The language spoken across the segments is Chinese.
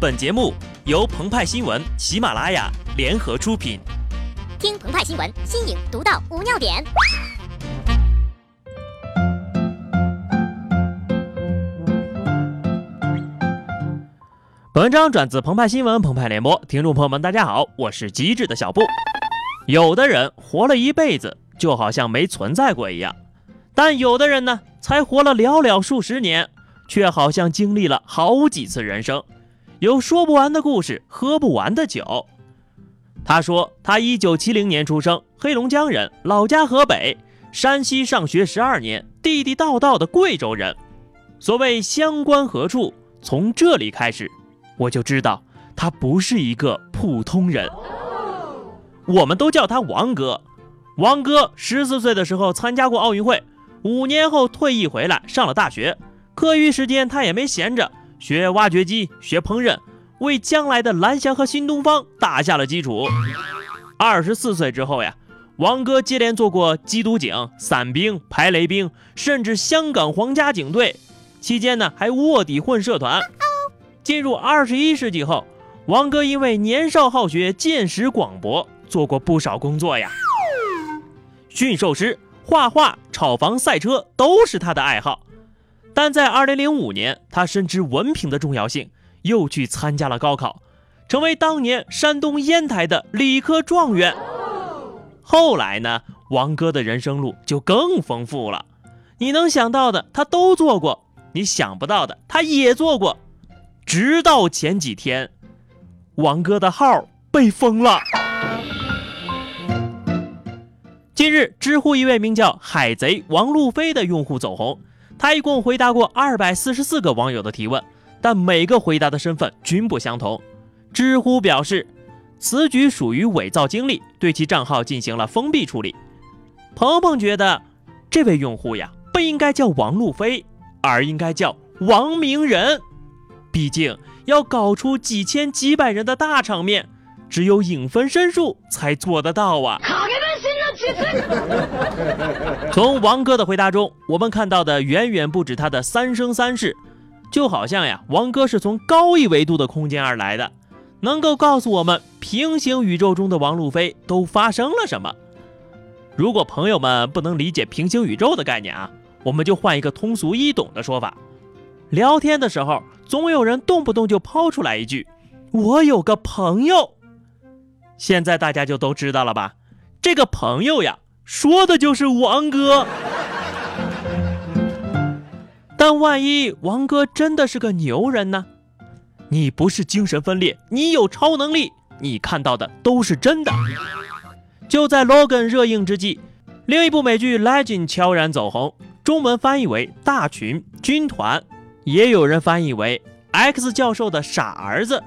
本节目由澎湃新闻、喜马拉雅联合出品。听澎湃新闻，新颖独到，无尿点。本文章转自澎湃新闻、澎湃联播，听众朋友们，大家好，我是机智的小布。有的人活了一辈子，就好像没存在过一样；但有的人呢，才活了寥寥数十年，却好像经历了好几次人生。有说不完的故事，喝不完的酒。他说，他一九七零年出生，黑龙江人，老家河北，山西上学十二年，地地道道的贵州人。所谓乡关何处，从这里开始，我就知道他不是一个普通人。我们都叫他王哥。王哥十四岁的时候参加过奥运会，五年后退役回来，上了大学，课余时间他也没闲着。学挖掘机，学烹饪，为将来的蓝翔和新东方打下了基础。二十四岁之后呀，王哥接连做过缉毒警、伞兵、排雷兵，甚至香港皇家警队。期间呢，还卧底混社团。进入二十一世纪后，王哥因为年少好学、见识广博，做过不少工作呀。驯兽师、画画、炒房、赛车都是他的爱好。但在二零零五年，他深知文凭的重要性，又去参加了高考，成为当年山东烟台的理科状元。后来呢，王哥的人生路就更丰富了。你能想到的，他都做过；你想不到的，他也做过。直到前几天，王哥的号被封了。近日，知乎一位名叫“海贼王路飞”的用户走红。他一共回答过二百四十四个网友的提问，但每个回答的身份均不相同。知乎表示，此举属于伪造经历，对其账号进行了封闭处理。鹏鹏觉得，这位用户呀，不应该叫王路飞，而应该叫王明仁。毕竟要搞出几千几百人的大场面，只有影分身术才做得到啊。从王哥的回答中，我们看到的远远不止他的三生三世，就好像呀，王哥是从高一维度的空间而来的，能够告诉我们平行宇宙中的王路飞都发生了什么。如果朋友们不能理解平行宇宙的概念啊，我们就换一个通俗易懂的说法：聊天的时候，总有人动不动就抛出来一句“我有个朋友”，现在大家就都知道了吧？这个朋友呀，说的就是王哥。但万一王哥真的是个牛人呢？你不是精神分裂，你有超能力，你看到的都是真的。就在 Logan 热映之际，另一部美剧《Legend》悄然走红，中文翻译为《大群军团》，也有人翻译为 X 教授的傻儿子。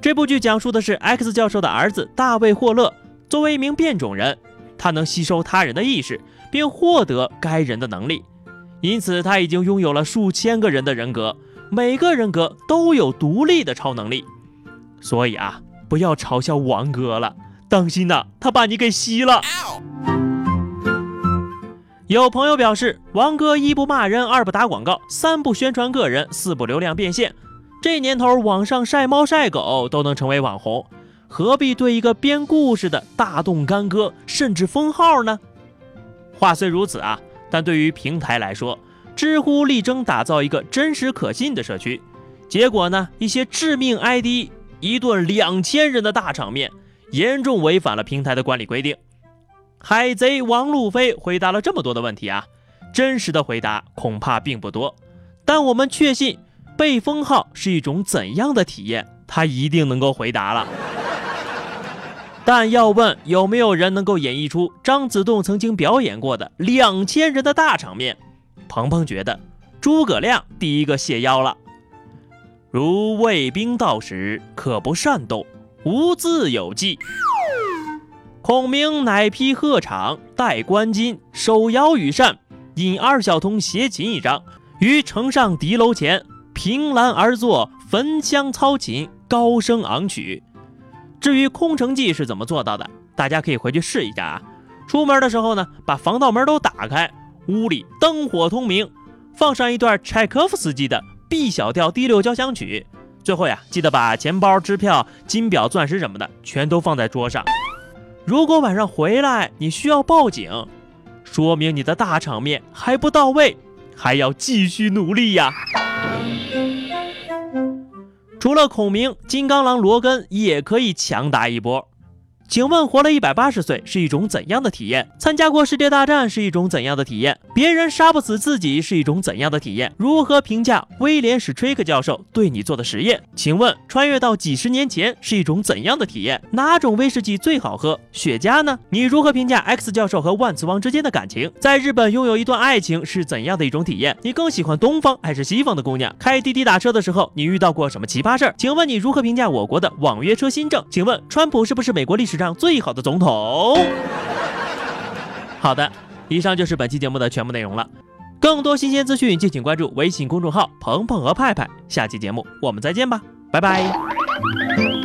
这部剧讲述的是 X 教授的儿子大卫·霍勒。作为一名变种人，他能吸收他人的意识，并获得该人的能力，因此他已经拥有了数千个人的人格，每个人格都有独立的超能力。所以啊，不要嘲笑王哥了，当心呐，他把你给吸了。有朋友表示，王哥一不骂人，二不打广告，三不宣传个人，四不流量变现。这年头，网上晒猫晒狗都能成为网红。何必对一个编故事的大动干戈，甚至封号呢？话虽如此啊，但对于平台来说，知乎力争打造一个真实可信的社区，结果呢，一些致命 ID 一顿两千人的大场面，严重违反了平台的管理规定。海贼王路飞回答了这么多的问题啊，真实的回答恐怕并不多，但我们确信被封号是一种怎样的体验，他一定能够回答了。但要问有没有人能够演绎出张子栋曾经表演过的两千人的大场面，鹏鹏觉得诸葛亮第一个谢邀了。如卫兵到时，可不善斗，无自有计。孔明乃披鹤氅，戴冠巾，手摇羽扇，引二小童携琴一张，于城上敌楼前，凭栏而坐，焚香操琴，高声昂曲。至于空城计是怎么做到的，大家可以回去试一下啊。出门的时候呢，把防盗门都打开，屋里灯火通明，放上一段柴可夫斯基的 B 小调第六交响曲，最后呀，记得把钱包、支票、金表、钻石什么的全都放在桌上。如果晚上回来你需要报警，说明你的大场面还不到位，还要继续努力呀。除了孔明，金刚狼罗根也可以强打一波。请问活了一百八十岁是一种怎样的体验？参加过世界大战是一种怎样的体验？别人杀不死自己是一种怎样的体验？如何评价威廉史崔克教授对你做的实验？请问穿越到几十年前是一种怎样的体验？哪种威士忌最好喝？雪茄呢？你如何评价 X 教授和万磁王之间的感情？在日本拥有一段爱情是怎样的一种体验？你更喜欢东方还是西方的姑娘？开滴滴打车的时候，你遇到过什么奇葩事儿？请问你如何评价我国的网约车新政？请问川普是不是美国历史上最好的总统。好的，以上就是本期节目的全部内容了。更多新鲜资讯，敬请关注微信公众号“鹏鹏和派派”。下期节目我们再见吧，拜拜。